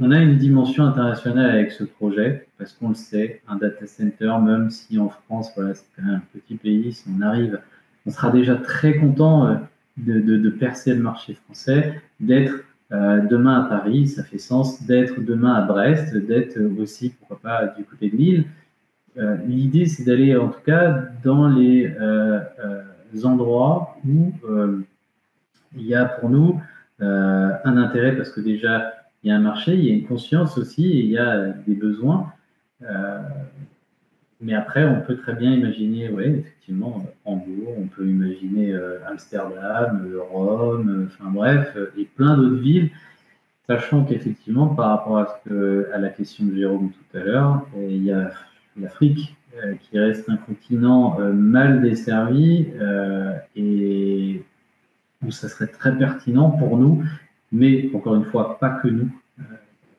on a une dimension internationale avec ce projet, parce qu'on le sait, un data center, même si en France, voilà, c'est quand même un petit pays, si on arrive, on sera déjà très content euh, de, percer le marché français, d'être euh, demain à Paris, ça fait sens, d'être demain à Brest, d'être aussi, pourquoi pas, du côté de Lille. Euh, l'idée, c'est d'aller en tout cas dans les endroits où il y a pour nous un intérêt, parce que déjà, il y a un marché, il y a une conscience aussi, il y a des besoins. Euh, mais après, on peut très bien imaginer, oui, effectivement, Hambourg, on peut imaginer euh, Amsterdam, Rome, enfin bref, et plein d'autres villes, sachant qu'effectivement, par rapport à, à la question de Jérôme tout à l'heure, il y a l'Afrique euh, qui reste un continent mal desservi et où ça serait très pertinent pour nous mais encore une fois, pas que nous. Euh,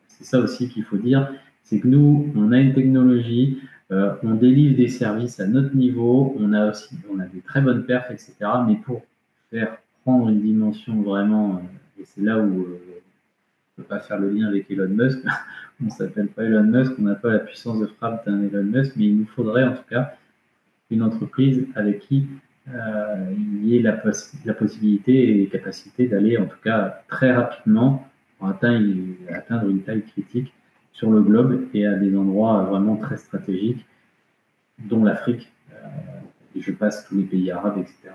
c'est ça aussi qu'il faut dire, c'est que nous, on a une technologie, euh, on délivre des services à notre niveau, on a aussi on a des très bonnes perfs, etc. Mais pour faire prendre une dimension vraiment, euh, et c'est là où on ne peut pas faire le lien avec Elon Musk, on ne s'appelle pas Elon Musk, on n'a pas la puissance de frappe d'un Elon Musk, mais il nous faudrait en tout cas une entreprise avec qui euh, il y ait la, possibilité et les capacités d'aller en tout cas très rapidement pour atteindre, atteindre une taille critique sur le globe et à des endroits vraiment très stratégiques, dont l'Afrique, euh, et je passe tous les pays arabes, etc.